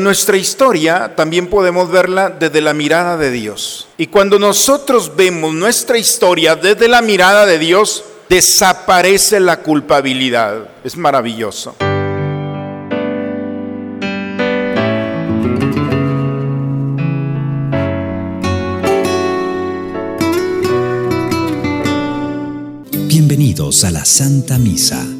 Nuestra historia también podemos verla desde la mirada de Dios. Y cuando nosotros vemos nuestra historia desde la mirada de Dios, desaparece la culpabilidad. Es maravilloso. Bienvenidos a la Santa Misa.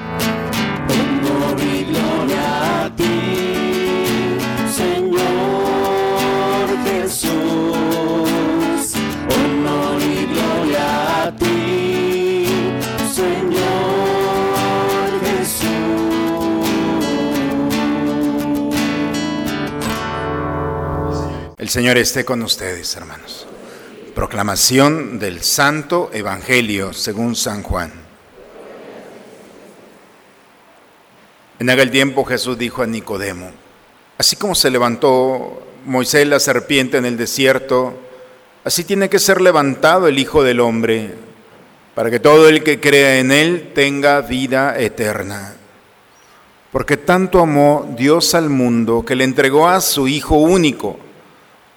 Señor esté con ustedes, hermanos. Proclamación del Santo Evangelio según San Juan. En aquel tiempo Jesús dijo a Nicodemo, así como se levantó Moisés la serpiente en el desierto, así tiene que ser levantado el Hijo del Hombre, para que todo el que crea en él tenga vida eterna. Porque tanto amó Dios al mundo que le entregó a su Hijo único,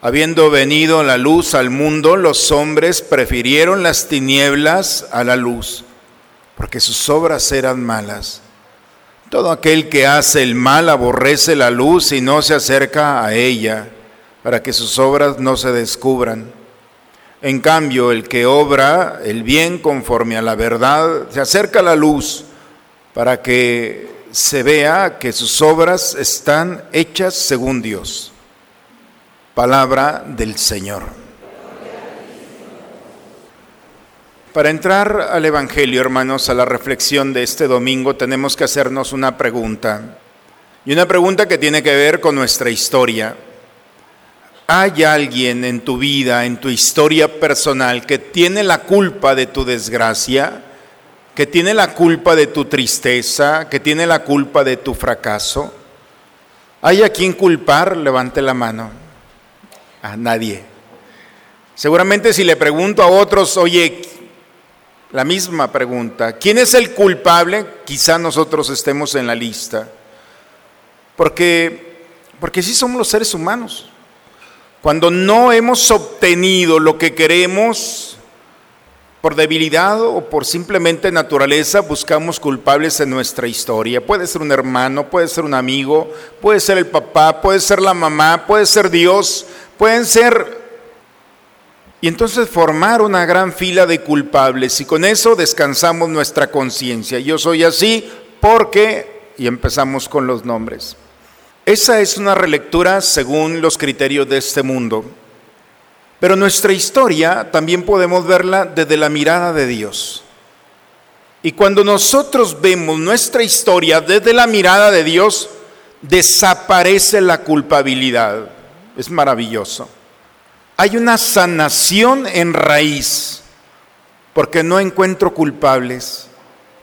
Habiendo venido la luz al mundo, los hombres prefirieron las tinieblas a la luz, porque sus obras eran malas. Todo aquel que hace el mal aborrece la luz y no se acerca a ella, para que sus obras no se descubran. En cambio, el que obra el bien conforme a la verdad, se acerca a la luz, para que se vea que sus obras están hechas según Dios. Palabra del Señor. Para entrar al Evangelio, hermanos, a la reflexión de este domingo, tenemos que hacernos una pregunta. Y una pregunta que tiene que ver con nuestra historia. ¿Hay alguien en tu vida, en tu historia personal, que tiene la culpa de tu desgracia? ¿Que tiene la culpa de tu tristeza? ¿Que tiene la culpa de tu fracaso? ¿Hay a quien culpar? Levante la mano a nadie. Seguramente si le pregunto a otros, oye, la misma pregunta, ¿quién es el culpable? Quizá nosotros estemos en la lista. Porque, porque sí somos los seres humanos. Cuando no hemos obtenido lo que queremos por debilidad o por simplemente naturaleza, buscamos culpables en nuestra historia. Puede ser un hermano, puede ser un amigo, puede ser el papá, puede ser la mamá, puede ser Dios, pueden ser... Y entonces formar una gran fila de culpables y con eso descansamos nuestra conciencia. Yo soy así porque... Y empezamos con los nombres. Esa es una relectura según los criterios de este mundo. Pero nuestra historia también podemos verla desde la mirada de Dios. Y cuando nosotros vemos nuestra historia desde la mirada de Dios, desaparece la culpabilidad es maravilloso. Hay una sanación en raíz, porque no encuentro culpables,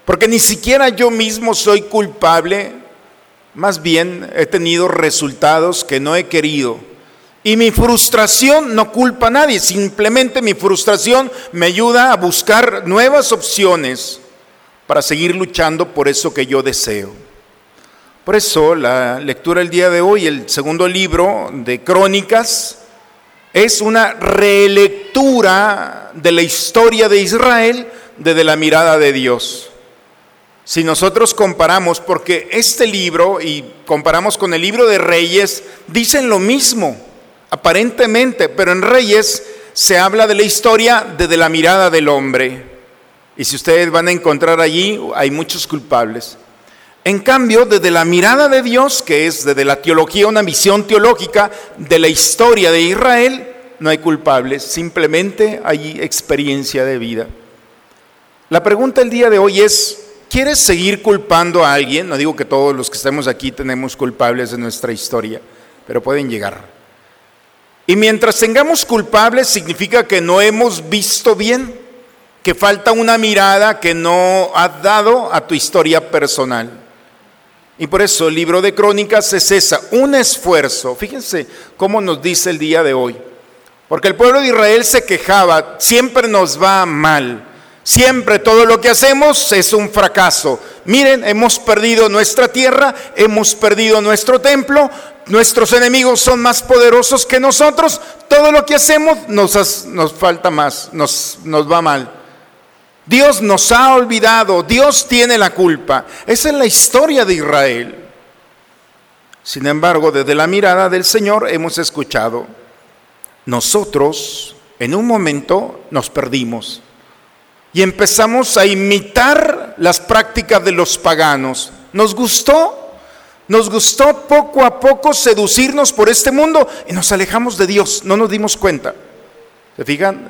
porque ni siquiera yo mismo soy culpable, más bien he tenido resultados que no he querido. Y mi frustración no culpa a nadie, simplemente mi frustración me ayuda a buscar nuevas opciones para seguir luchando por eso que yo deseo. Por eso la lectura del día de hoy, el segundo libro de Crónicas, es una relectura de la historia de Israel desde la mirada de Dios. Si nosotros comparamos, porque este libro y comparamos con el libro de Reyes, dicen lo mismo, aparentemente, pero en Reyes se habla de la historia desde la mirada del hombre. Y si ustedes van a encontrar allí, hay muchos culpables. En cambio, desde la mirada de Dios, que es desde la teología, una visión teológica de la historia de Israel, no hay culpables, simplemente hay experiencia de vida. La pregunta el día de hoy es, ¿quieres seguir culpando a alguien? No digo que todos los que estamos aquí tenemos culpables de nuestra historia, pero pueden llegar. Y mientras tengamos culpables significa que no hemos visto bien, que falta una mirada que no has dado a tu historia personal. Y por eso el libro de crónicas es esa, un esfuerzo. Fíjense cómo nos dice el día de hoy. Porque el pueblo de Israel se quejaba, siempre nos va mal. Siempre todo lo que hacemos es un fracaso. Miren, hemos perdido nuestra tierra, hemos perdido nuestro templo, nuestros enemigos son más poderosos que nosotros, todo lo que hacemos nos, nos falta más, nos, nos va mal. Dios nos ha olvidado, Dios tiene la culpa. Esa es la historia de Israel. Sin embargo, desde la mirada del Señor hemos escuchado, nosotros en un momento nos perdimos y empezamos a imitar las prácticas de los paganos. ¿Nos gustó? Nos gustó poco a poco seducirnos por este mundo y nos alejamos de Dios, no nos dimos cuenta. ¿Se fijan?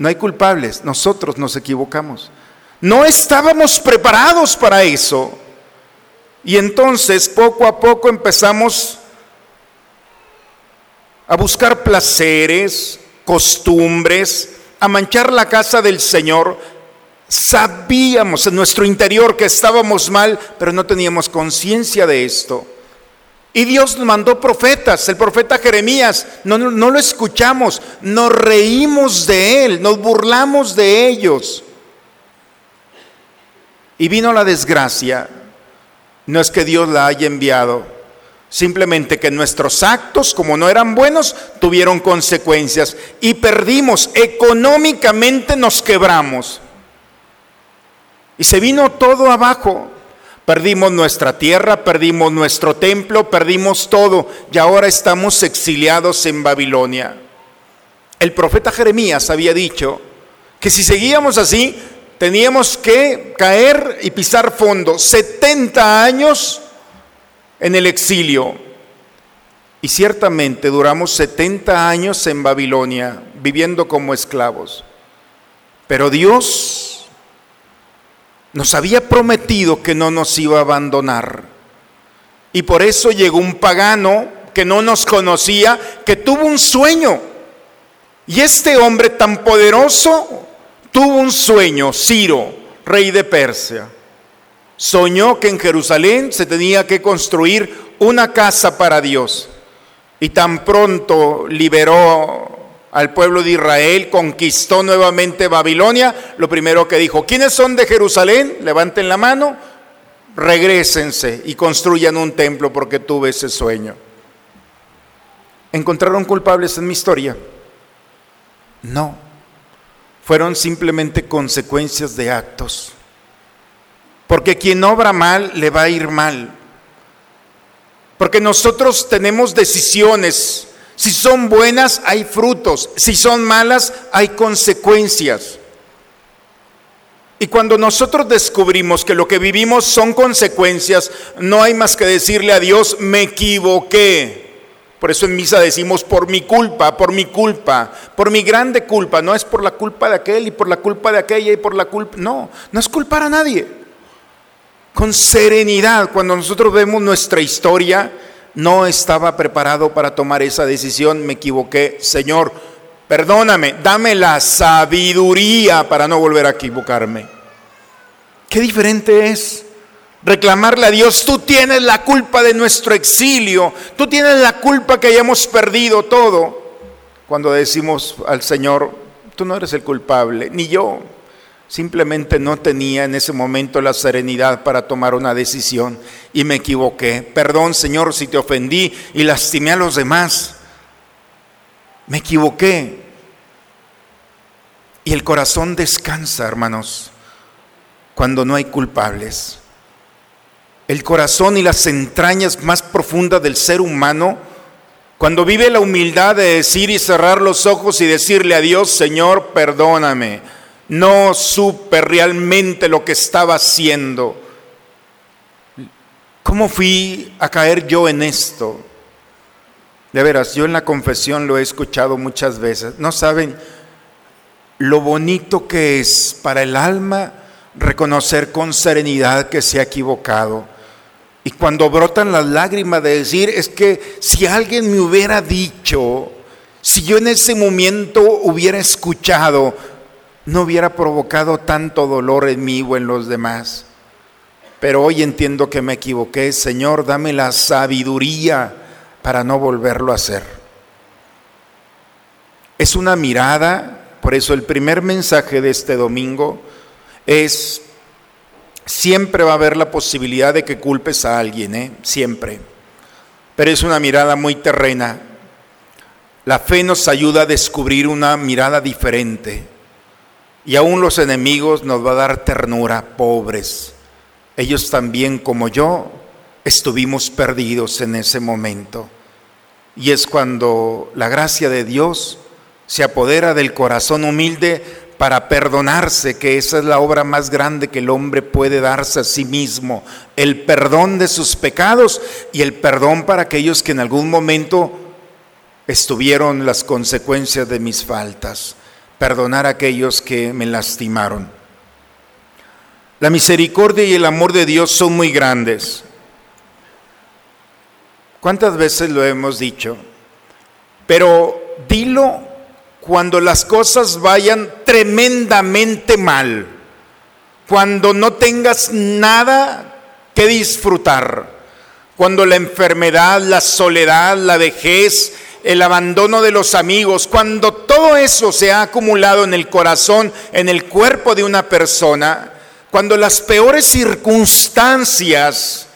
No hay culpables, nosotros nos equivocamos. No estábamos preparados para eso. Y entonces poco a poco empezamos a buscar placeres, costumbres, a manchar la casa del Señor, sabíamos en nuestro interior que estábamos mal, pero no teníamos conciencia de esto. Y Dios mandó profetas, el profeta Jeremías, no, no, lo escuchamos, nos reímos de él, nos burlamos de ellos. Y vino la desgracia, no es que Dios la haya enviado, Simplemente que nuestros actos, como no eran buenos, tuvieron consecuencias y perdimos, económicamente nos quebramos. Y se vino todo abajo. Perdimos nuestra tierra, perdimos nuestro templo, perdimos todo y ahora estamos exiliados en Babilonia. El profeta Jeremías había dicho que si seguíamos así, teníamos que caer y pisar fondo. 70 años en el exilio. Y ciertamente duramos 70 años en Babilonia viviendo como esclavos. Pero Dios nos había prometido que no nos iba a abandonar. Y por eso llegó un pagano que no nos conocía, que tuvo un sueño. Y este hombre tan poderoso tuvo un sueño, Ciro, rey de Persia soñó que en Jerusalén se tenía que construir una casa para Dios. Y tan pronto liberó al pueblo de Israel, conquistó nuevamente Babilonia, lo primero que dijo, ¿quiénes son de Jerusalén? Levanten la mano, regresense y construyan un templo porque tuve ese sueño. ¿Encontraron culpables en mi historia? No, fueron simplemente consecuencias de actos. Porque quien obra mal le va a ir mal. Porque nosotros tenemos decisiones. Si son buenas, hay frutos. Si son malas, hay consecuencias. Y cuando nosotros descubrimos que lo que vivimos son consecuencias, no hay más que decirle a Dios, me equivoqué. Por eso en misa decimos, por mi culpa, por mi culpa, por mi grande culpa. No es por la culpa de aquel y por la culpa de aquella y por la culpa. No, no es culpar a nadie con serenidad. Cuando nosotros vemos nuestra historia, no estaba preparado para tomar esa decisión, me equivoqué. Señor, perdóname, dame la sabiduría para no volver a equivocarme. Qué diferente es reclamarle a Dios, tú tienes la culpa de nuestro exilio, tú tienes la culpa que hayamos perdido todo. Cuando decimos al Señor, tú no eres el culpable, ni yo. Simplemente no tenía en ese momento la serenidad para tomar una decisión y me equivoqué. Perdón, Señor, si te ofendí y lastimé a los demás. Me equivoqué. Y el corazón descansa, hermanos, cuando no hay culpables. El corazón y las entrañas más profundas del ser humano, cuando vive la humildad de decir y cerrar los ojos y decirle a Dios, Señor, perdóname no supe realmente lo que estaba haciendo. ¿Cómo fui a caer yo en esto? De veras, yo en la confesión lo he escuchado muchas veces. No saben lo bonito que es para el alma reconocer con serenidad que se ha equivocado. Y cuando brotan las lágrimas de decir, es que si alguien me hubiera dicho, si yo en ese momento hubiera escuchado, no hubiera provocado tanto dolor en mí o en los demás. Pero hoy entiendo que me equivoqué. Señor, dame la sabiduría para no volverlo a hacer. Es una mirada, por eso el primer mensaje de este domingo es, siempre va a haber la posibilidad de que culpes a alguien, ¿eh? siempre. Pero es una mirada muy terrena. La fe nos ayuda a descubrir una mirada diferente. Y aún los enemigos nos va a dar ternura, pobres. Ellos también como yo estuvimos perdidos en ese momento. Y es cuando la gracia de Dios se apodera del corazón humilde para perdonarse, que esa es la obra más grande que el hombre puede darse a sí mismo, el perdón de sus pecados y el perdón para aquellos que en algún momento estuvieron las consecuencias de mis faltas, perdonar a aquellos que me lastimaron. La misericordia y el amor de Dios son muy grandes. ¿Cuántas veces lo hemos dicho? Pero dilo cuando las cosas vayan tremendamente mal, cuando no tengas nada que disfrutar, cuando la enfermedad, la soledad, la vejez, el abandono de los amigos, cuando todo eso se ha acumulado en el corazón, en el cuerpo de una persona, cuando las peores circunstancias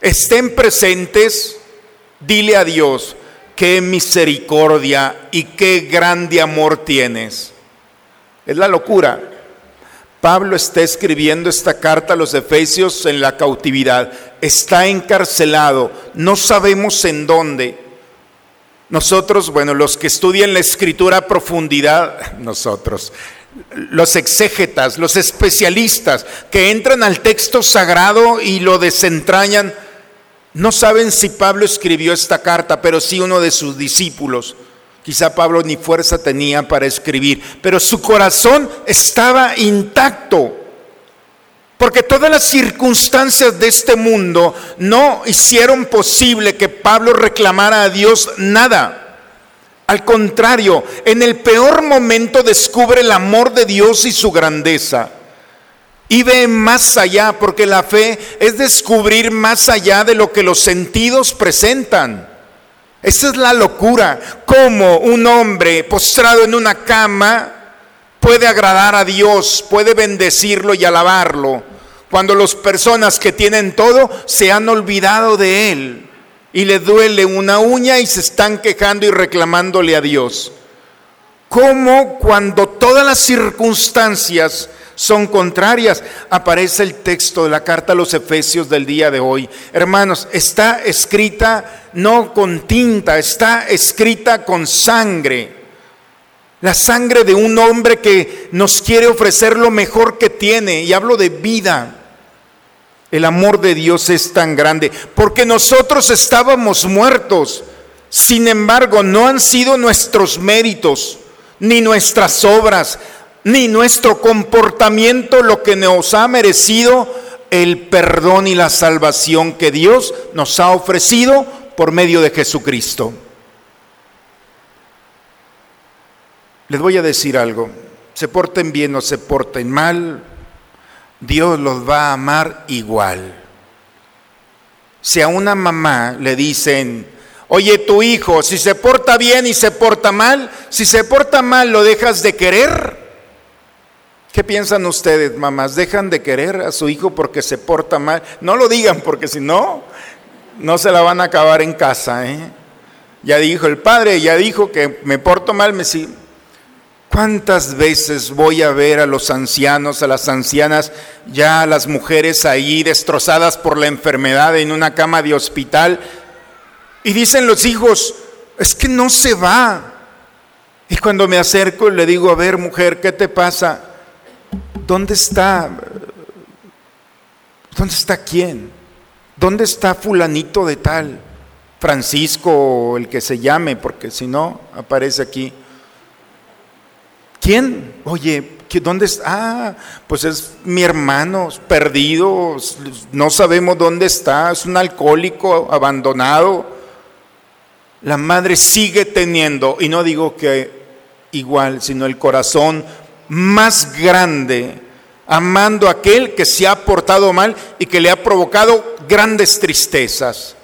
estén presentes, Dile a Dios, qué misericordia y qué grande amor tienes. Es la locura. Pablo está escribiendo esta carta a los Efesios en la cautividad. Está encarcelado. No sabemos en dónde. Nosotros, bueno, los que estudian la escritura a profundidad, nosotros, los exégetas, los especialistas que entran al texto sagrado y lo desentrañan, no saben si Pablo escribió esta carta, pero sí uno de sus discípulos. Quizá Pablo ni fuerza tenía para escribir, pero su corazón estaba intacto. Porque todas las circunstancias de este mundo no hicieron posible que Pablo reclamara a Dios nada. Al contrario, en el peor momento descubre el amor de Dios y su grandeza y ve más allá, porque la fe es descubrir más allá de lo que los sentidos presentan. Esa es la locura, cómo un hombre postrado en una cama puede agradar a Dios, puede bendecirlo y alabarlo, cuando las personas que tienen todo se han olvidado de Él y le duele una uña y se están quejando y reclamándole a Dios. Cómo cuando todas las circunstancias son contrarias. Aparece el texto de la carta a los Efesios del día de hoy. Hermanos, está escrita no con tinta, está escrita con sangre. La sangre de un hombre que nos quiere ofrecer lo mejor que tiene. Y hablo de vida. El amor de Dios es tan grande. Porque nosotros estábamos muertos. Sin embargo, no han sido nuestros méritos ni nuestras obras, ni nuestro comportamiento lo que nos ha merecido el perdón y la salvación que Dios nos ha ofrecido por medio de Jesucristo. Les voy a decir algo, se porten bien o se porten mal, Dios los va a amar igual. Si a una mamá le dicen, oye tu hijo, si se porta bien y se porta mal, si se porta mal lo dejas de querer, ¿Qué piensan ustedes, mamás? ¿Dejan de querer a su hijo porque se porta mal? No lo digan porque si no, no se la van a acabar en casa. ¿eh? Ya dijo el padre, ya dijo que me porto mal. Me ¿Cuántas veces voy a ver a los ancianos, a las ancianas, ya a las mujeres ahí destrozadas por la enfermedad en una cama de hospital? Y dicen los hijos, es que no se va. Y cuando me acerco le digo, a ver mujer, ¿qué te pasa? ¿Dónde está? ¿Dónde está quién? ¿Dónde está fulanito de tal? Francisco o el que se llame, porque si no, aparece aquí. ¿Quién? Oye, ¿dónde está? Ah, pues es mi hermano, perdido, no sabemos dónde está, es un alcohólico abandonado. La madre sigue teniendo, y no digo que igual, sino el corazón más grande, amando a aquel que se ha portado mal y que le ha provocado grandes tristezas.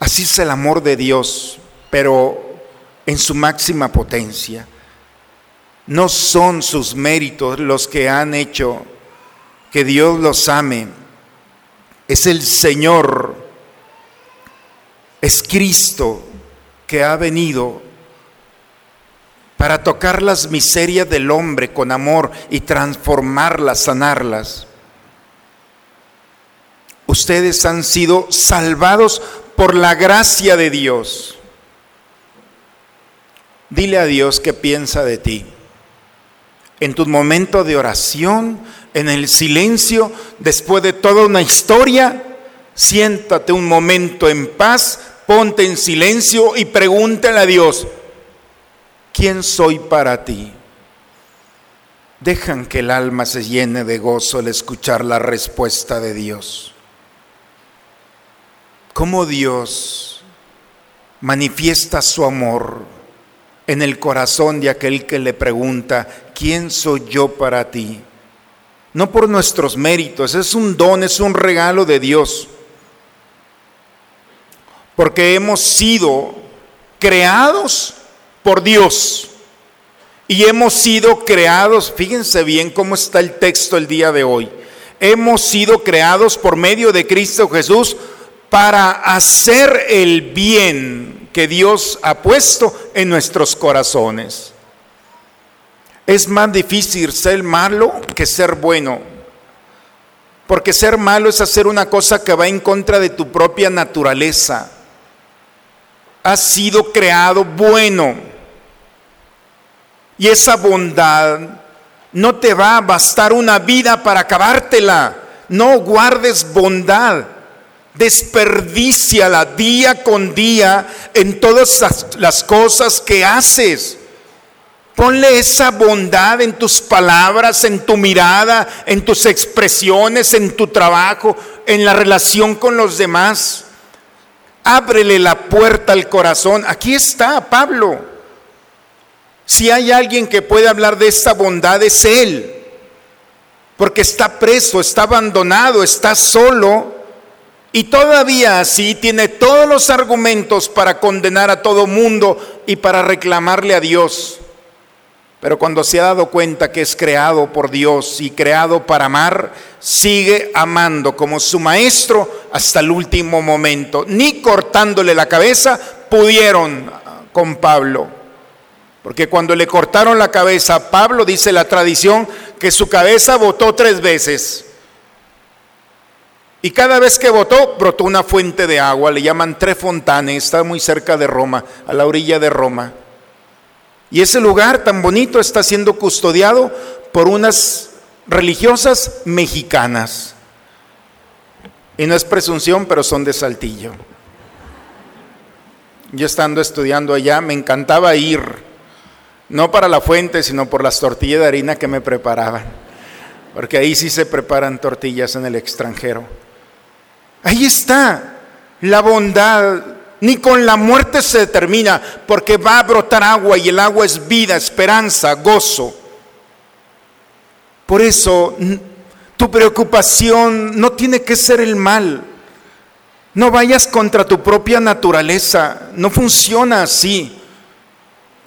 Así es el amor de Dios, pero en su máxima potencia. No son sus méritos los que han hecho que Dios los ame. Es el Señor, es Cristo que ha venido para tocar las miserias del hombre con amor y transformarlas, sanarlas. Ustedes han sido salvados por la gracia de Dios. Dile a Dios qué piensa de ti. En tu momento de oración, en el silencio, después de toda una historia, siéntate un momento en paz, ponte en silencio y pregúntale a Dios, ¿quién soy para ti? Dejan que el alma se llene de gozo al escuchar la respuesta de Dios cómo Dios manifiesta su amor en el corazón de aquel que le pregunta, ¿quién soy yo para ti? No por nuestros méritos, es un don, es un regalo de Dios. Porque hemos sido creados por Dios. Y hemos sido creados, fíjense bien cómo está el texto el día de hoy. Hemos sido creados por medio de Cristo Jesús para hacer el bien que Dios ha puesto en nuestros corazones. Es más difícil ser malo que ser bueno. Porque ser malo es hacer una cosa que va en contra de tu propia naturaleza. Has sido creado bueno. Y esa bondad no te va a bastar una vida para acabártela. No guardes bondad desperdíciala día con día en todas las, cosas que haces. Ponle esa bondad en tus palabras, en tu mirada, en tus expresiones, en tu trabajo, en la relación con los demás. Ábrele la puerta al corazón. Aquí está Pablo. Si hay alguien que puede hablar de esta bondad es Él. Porque está preso, está abandonado, está solo y todavía así tiene todos los argumentos para condenar a todo mundo y para reclamarle a Dios. Pero cuando se ha dado cuenta que es creado por Dios y creado para amar, sigue amando como su maestro hasta el último momento. Ni cortándole la cabeza pudieron con Pablo. Porque cuando le cortaron la cabeza a Pablo, dice la tradición, que su cabeza botó tres veces. Y cada vez que votó, brotó una fuente de agua, le llaman Tre Fontane, está muy cerca de Roma, a la orilla de Roma. Y ese lugar tan bonito está siendo custodiado por unas religiosas mexicanas. Y no es presunción, pero son de Saltillo. Yo estando estudiando allá, me encantaba ir, no para la fuente, sino por las tortillas de harina que me preparaban. Porque ahí sí se preparan tortillas en el extranjero. Ahí está la bondad. Ni con la muerte se determina, porque va a brotar agua y el agua es vida, esperanza, gozo. Por eso tu preocupación no tiene que ser el mal. No vayas contra tu propia naturaleza. No funciona así.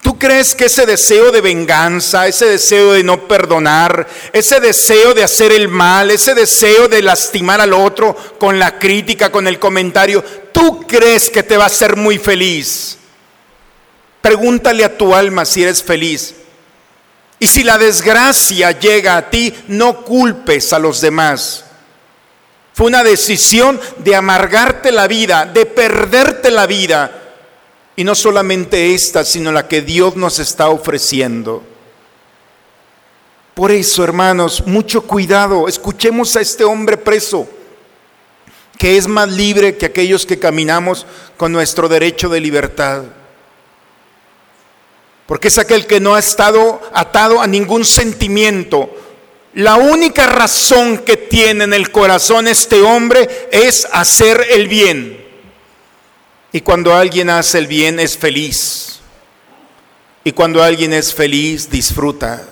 ¿Tú crees que ese deseo de venganza, ese deseo de no perdonar, ese deseo de hacer el mal, ese deseo de lastimar al otro con la crítica, con el comentario, tú crees que te va a hacer muy feliz? Pregúntale a tu alma si eres feliz. Y si la desgracia llega a ti, no culpes a los demás. Fue una decisión de amargarte la vida, de perderte la vida y no solamente esta, sino la que Dios nos está ofreciendo. Por eso, hermanos, mucho cuidado. Escuchemos a este hombre preso que es más libre que aquellos que caminamos con nuestro derecho de libertad. Porque es aquel que no ha estado atado a ningún sentimiento. La única razón que tiene en el corazón este hombre es hacer el bien. Y cuando alguien hace el bien es feliz. Y cuando alguien es feliz disfruta.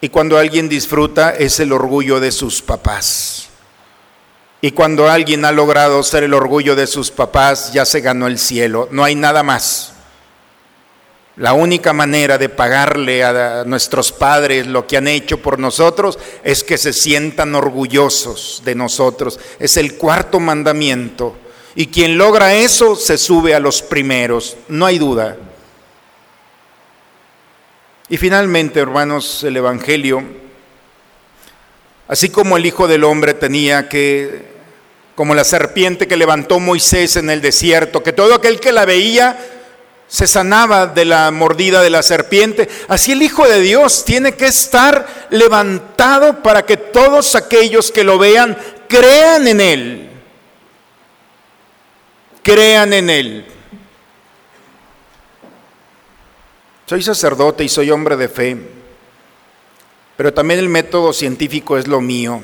Y cuando alguien disfruta es el orgullo de sus papás. Y cuando alguien ha logrado ser el orgullo de sus papás, ya se ganó el cielo. No hay nada más. La única manera de pagarle a nuestros padres lo que han hecho por nosotros es que se sientan orgullosos de nosotros. Es el cuarto mandamiento. Y quien logra eso se sube a los primeros, no hay duda. Y finalmente, hermanos, el Evangelio, así como el Hijo del Hombre tenía que, como la serpiente que levantó Moisés en el desierto, que todo aquel que la veía se sanaba de la mordida de la serpiente, así el Hijo de Dios tiene que estar levantado para que todos aquellos que lo vean crean en Él. Crean en Él. Soy sacerdote y soy hombre de fe, pero también el método científico es lo mío.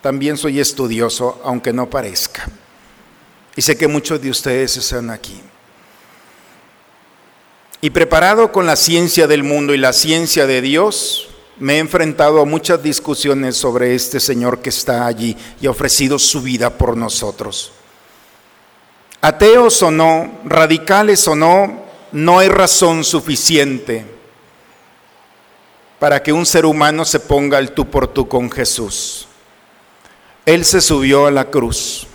También soy estudioso, aunque no parezca. Y sé que muchos de ustedes están aquí. Y preparado con la ciencia del mundo y la ciencia de Dios, me he enfrentado a muchas discusiones sobre este Señor que está allí y ha ofrecido su vida por nosotros. Ateos o no, radicales o no, no hay razón suficiente para que un ser humano se ponga el tú por tú con Jesús. Él se subió a la cruz,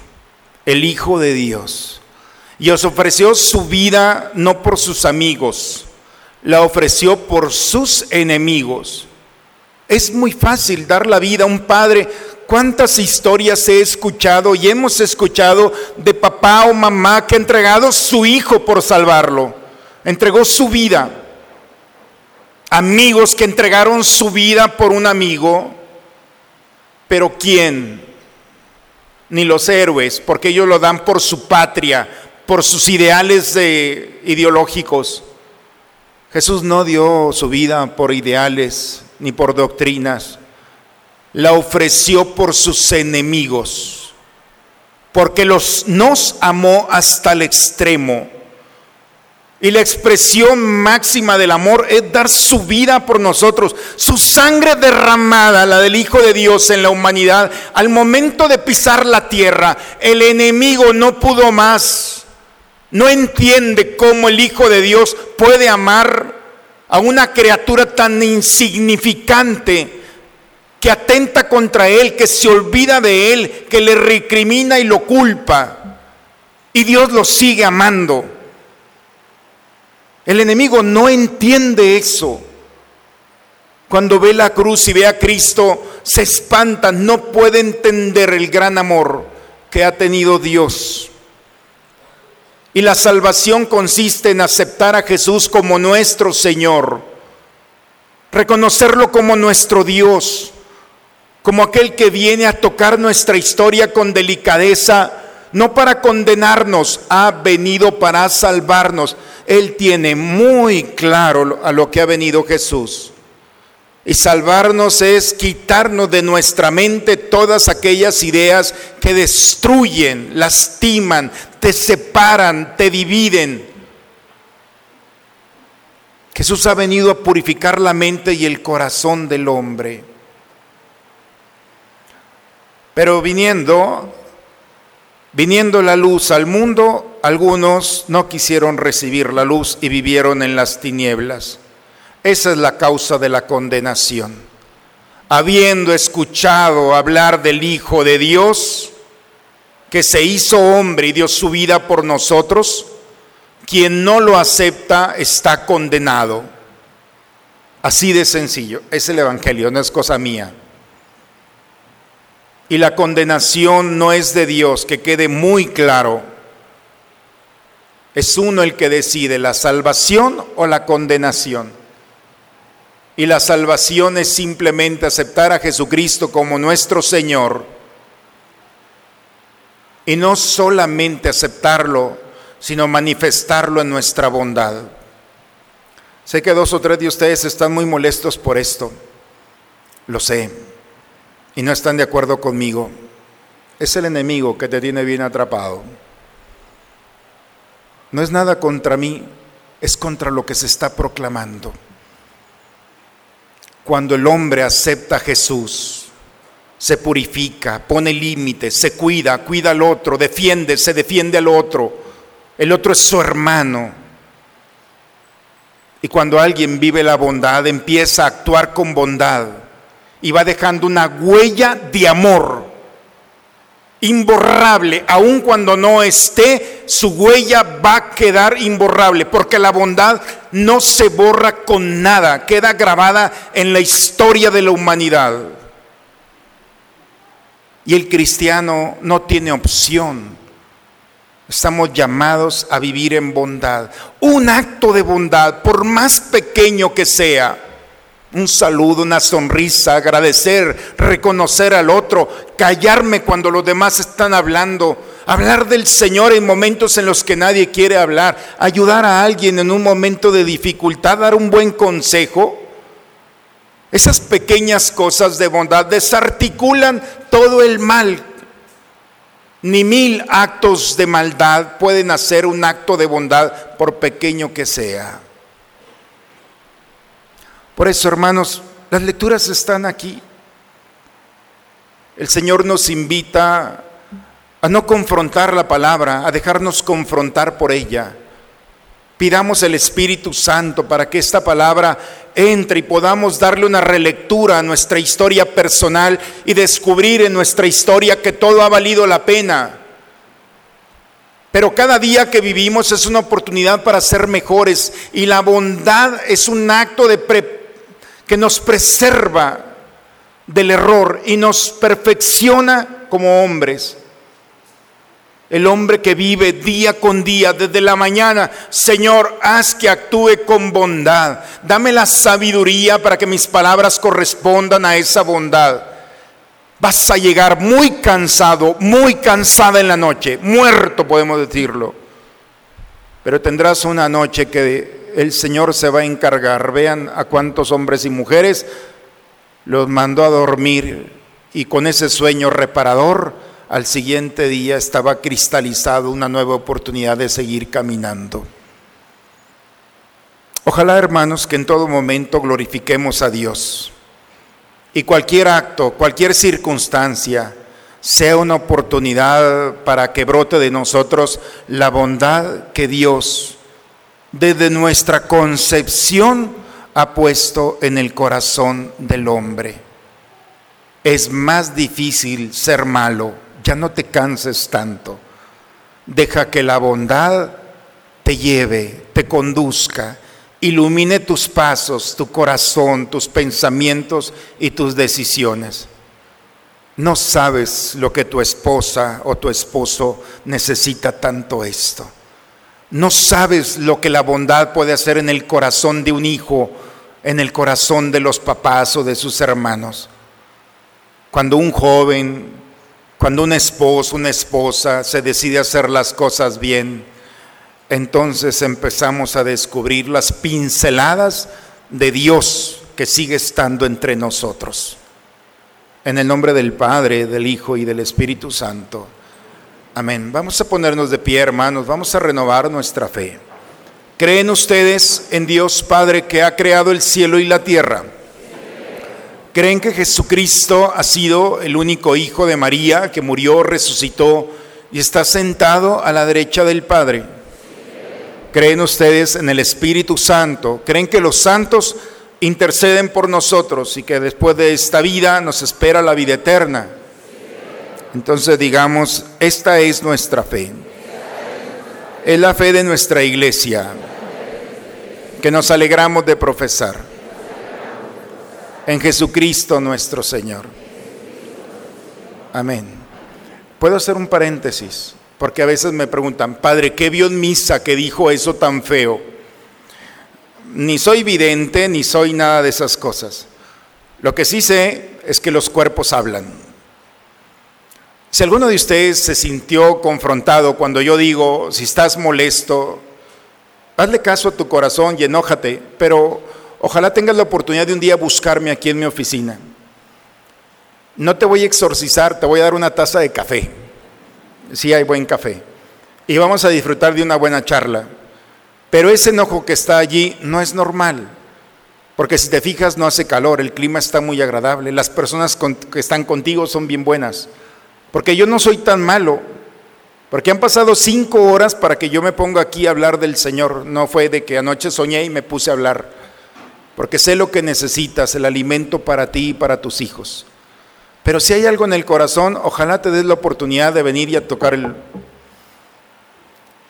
el Hijo de Dios, y os ofreció su vida no por sus amigos, la ofreció por sus enemigos. Es muy fácil dar la vida a un padre. ¿Cuántas historias he escuchado y hemos escuchado de papá o mamá que ha entregado su hijo por salvarlo? entregó su vida. Amigos que entregaron su vida por un amigo, pero ¿quién? Ni los héroes, porque ellos lo dan por su patria, por sus ideales ideológicos. Jesús no dio su vida por ideales ni por doctrinas, la ofreció por sus enemigos, porque los nos amó hasta el extremo y la expresión máxima del amor es dar su vida por nosotros, su sangre derramada, la del Hijo de Dios en la humanidad. Al momento de pisar la tierra, el enemigo no pudo más. No entiende cómo el Hijo de Dios puede amar a una criatura tan insignificante que atenta contra él, que se olvida de él, que le recrimina y lo culpa. Y Dios lo sigue amando. El enemigo no entiende eso. Cuando ve la cruz y ve a Cristo, se espanta, no puede entender el gran amor que ha tenido Dios. Y la salvación consiste en aceptar a Jesús como nuestro Señor, reconocerlo como nuestro Dios, como aquel que viene a tocar nuestra historia con delicadeza, no para condenarnos, ha venido para salvarnos. Él tiene muy claro a lo que ha venido Jesús. Y salvarnos es quitarnos de nuestra mente todas aquellas ideas que destruyen, lastiman, te separan, te dividen. Jesús ha venido a purificar la mente y el corazón del hombre. Pero viniendo Viniendo la luz al mundo, algunos no quisieron recibir la luz y vivieron en las tinieblas. Esa es la causa de la condenación. Habiendo escuchado hablar del Hijo de Dios, que se hizo hombre y dio su vida por nosotros, quien no lo acepta está condenado. Así de sencillo. Es el Evangelio, no es cosa mía. Y la condenación no es de Dios, que quede muy claro. Es uno el que decide la salvación o la condenación. Y la salvación es simplemente aceptar a Jesucristo como nuestro Señor Y no solamente aceptarlo, sino manifestarlo en nuestra bondad. Sé que dos o tres de ustedes están muy molestos por esto, lo sé, y no están de acuerdo conmigo. Es el enemigo que te tiene bien atrapado. No es nada contra mí, es contra lo que se está proclamando. Cuando el hombre acepta a Jesús, se purifica, pone límites, se cuida, cuida al otro, defiende, se defiende al otro. El otro es su hermano. Y cuando alguien vive la bondad, empieza a actuar con bondad y va dejando una huella de amor imborrable, aun cuando no esté, su huella va a quedar imborrable, porque la bondad no se borra con nada, queda grabada en la historia de la humanidad. Y el cristiano no tiene opción. Estamos llamados a vivir en bondad. Un acto de bondad, por más pequeño que sea, un saludo, una sonrisa, agradecer, reconocer al otro, callarme cuando los demás están hablando, hablar del Señor en momentos en los que nadie quiere hablar, ayudar a alguien en un momento de dificultad, dar un buen consejo. Esas pequeñas cosas de bondad desarticulan todo el mal. Ni mil actos de maldad pueden hacer un acto de bondad, por pequeño que sea. Por eso, hermanos, las lecturas están aquí. El Señor nos invita a no confrontar la palabra, a dejarnos confrontar por ella. Pidamos el Espíritu Santo para que esta palabra entre y podamos darle una relectura a nuestra historia personal y descubrir en nuestra historia que todo ha valido la pena. Pero cada día que vivimos es una oportunidad para ser mejores y la bondad es un acto de preparación que nos preserva del error y nos perfecciona como hombres. El hombre que vive día con día, desde la mañana, Señor, haz que actúe con bondad. Dame la sabiduría para que mis palabras correspondan a esa bondad. Vas a llegar muy cansado, muy cansada en la noche, muerto podemos decirlo. Pero tendrás una noche que el Señor se va a encargar. Vean a cuántos hombres y mujeres los mandó a dormir y con ese sueño reparador, al siguiente día estaba cristalizado una nueva oportunidad de seguir caminando. Ojalá, hermanos, que en todo momento glorifiquemos a Dios y cualquier acto, cualquier circunstancia, sea una oportunidad para que brote de nosotros la bondad que Dios desde nuestra concepción ha puesto en el corazón del hombre. Es más difícil ser malo, ya no te canses tanto. Deja que la bondad te lleve, te conduzca, ilumine tus pasos, tu corazón, tus pensamientos y tus decisiones. No sabes lo que tu esposa o tu esposo necesita tanto esto. No sabes lo que la bondad puede hacer en el corazón de un hijo, en el corazón de los papás o de sus hermanos. Cuando un joven, cuando un esposo, una esposa se decide hacer las cosas bien, entonces empezamos a descubrir las pinceladas de Dios que sigue estando entre nosotros. En el nombre del Padre, del Hijo y del Espíritu Santo. Amén. Vamos a ponernos de pie, hermanos. Vamos a renovar nuestra fe. ¿Creen ustedes en Dios Padre que ha creado el cielo y la tierra? ¿Creen que Jesucristo ha sido el único Hijo de María que murió, resucitó y está sentado a la derecha del Padre? ¿Creen ustedes en el Espíritu Santo? ¿Creen que los santos interceden por nosotros y que después de esta vida nos espera la vida eterna? Entonces digamos, esta es nuestra fe. Es la fe de nuestra iglesia que nos alegramos de profesar en Jesucristo nuestro Señor. Amén. Puedo hacer un paréntesis, porque a veces me preguntan, Padre, ¿qué vio en misa que dijo eso tan feo? Ni soy vidente, ni soy nada de esas cosas. Lo que sí sé es que los cuerpos hablan. Si alguno de ustedes se sintió confrontado cuando yo digo, si estás molesto, hazle caso a tu corazón y enójate, pero ojalá tengas la oportunidad de un día buscarme aquí en mi oficina. No te voy a exorcizar, te voy a dar una taza de café. Sí hay buen café. Y vamos a disfrutar de una buena charla. Pero ese enojo que está allí no es normal. Porque si te fijas no hace calor, el clima está muy agradable, las personas que están contigo son bien buenas. Porque yo no soy tan malo. Porque han pasado cinco horas para que yo me ponga aquí a hablar del Señor. No fue de que anoche soñé y me puse a hablar. Porque sé lo que necesitas, el alimento para ti y para tus hijos. Pero si hay algo en el corazón, ojalá te des la oportunidad de venir y a tocar el...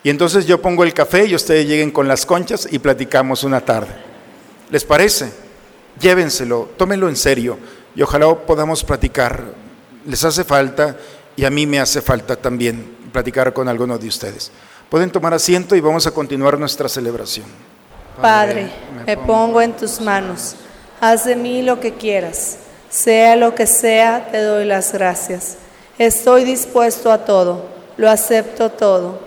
Y entonces yo pongo el café y ustedes lleguen con las conchas y platicamos una tarde. ¿Les parece? Llévenselo, tómenlo en serio y ojalá podamos platicar. Les hace falta y a mí me hace falta también platicar con alguno de ustedes. Pueden tomar asiento y vamos a continuar nuestra celebración. Padre, me pongo en tus manos. Haz de mí lo que quieras. Sea lo que sea, te doy las gracias. Estoy dispuesto a todo, lo acepto todo,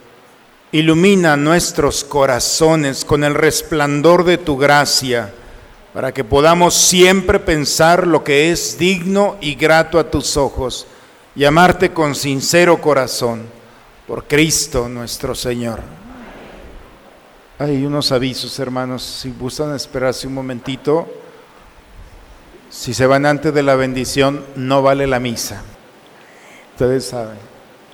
ilumina nuestros corazones con el resplandor de tu gracia para que podamos siempre pensar lo que es digno y grato a tus ojos y amarte con sincero corazón, por Cristo nuestro Señor. Hay unos avisos, hermanos, si gustan esperarse un momentito, si se van antes de la bendición, no vale la misa. Ustedes saben.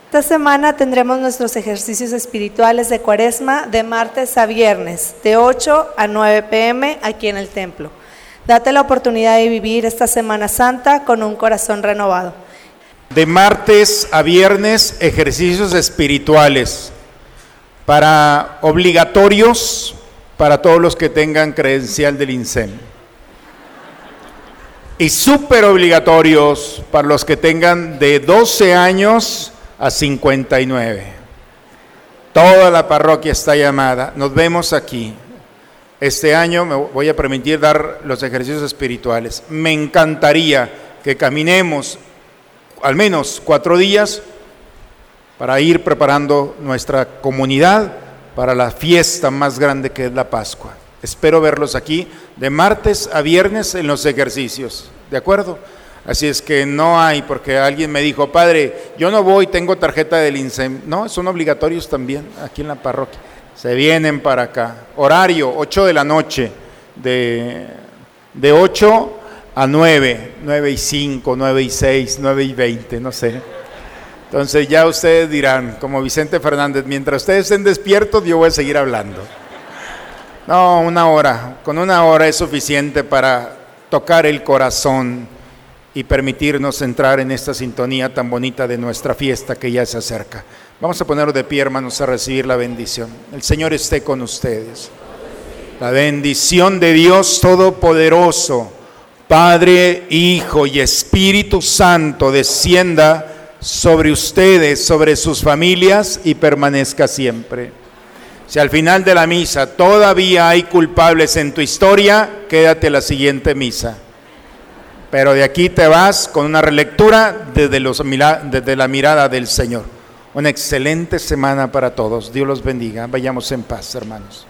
Esta semana tendremos nuestros ejercicios espirituales de cuaresma de martes a viernes, de 8 a 9 pm aquí en el templo. Date la oportunidad de vivir esta Semana Santa con un corazón renovado. De martes a viernes, ejercicios espirituales para obligatorios para todos los que tengan credencial del INSEM. Y súper obligatorios para los que tengan de 12 años a 59. Toda la parroquia está llamada. Nos vemos aquí. Este año me voy a permitir dar los ejercicios espirituales. Me encantaría que caminemos al menos cuatro días para ir preparando nuestra comunidad para la fiesta más grande que es la Pascua. Espero verlos aquí de martes a viernes en los ejercicios. ¿De acuerdo? Así es que no hay, porque alguien me dijo, padre, yo no voy, tengo tarjeta del INSEM. No, son obligatorios también aquí en la parroquia. Se vienen para acá. Horario, 8 de la noche, de, de 8 a 9, 9 y 5, 9 y 6, 9 y 20, no sé. Entonces ya ustedes dirán, como Vicente Fernández, mientras ustedes estén despiertos, yo voy a seguir hablando. No, una hora, con una hora es suficiente para tocar el corazón y permitirnos entrar en esta sintonía tan bonita de nuestra fiesta que ya se acerca. Vamos a ponernos de pie, hermanos, a recibir la bendición. El Señor esté con ustedes. La bendición de Dios Todopoderoso, Padre, Hijo y Espíritu Santo, descienda sobre ustedes, sobre sus familias y permanezca siempre. Si al final de la misa todavía hay culpables en tu historia, quédate la siguiente misa. Pero de aquí te vas con una relectura desde, los, desde la mirada del Señor. Una excelente semana para todos. Dios los bendiga. Vayamos en paz, hermanos.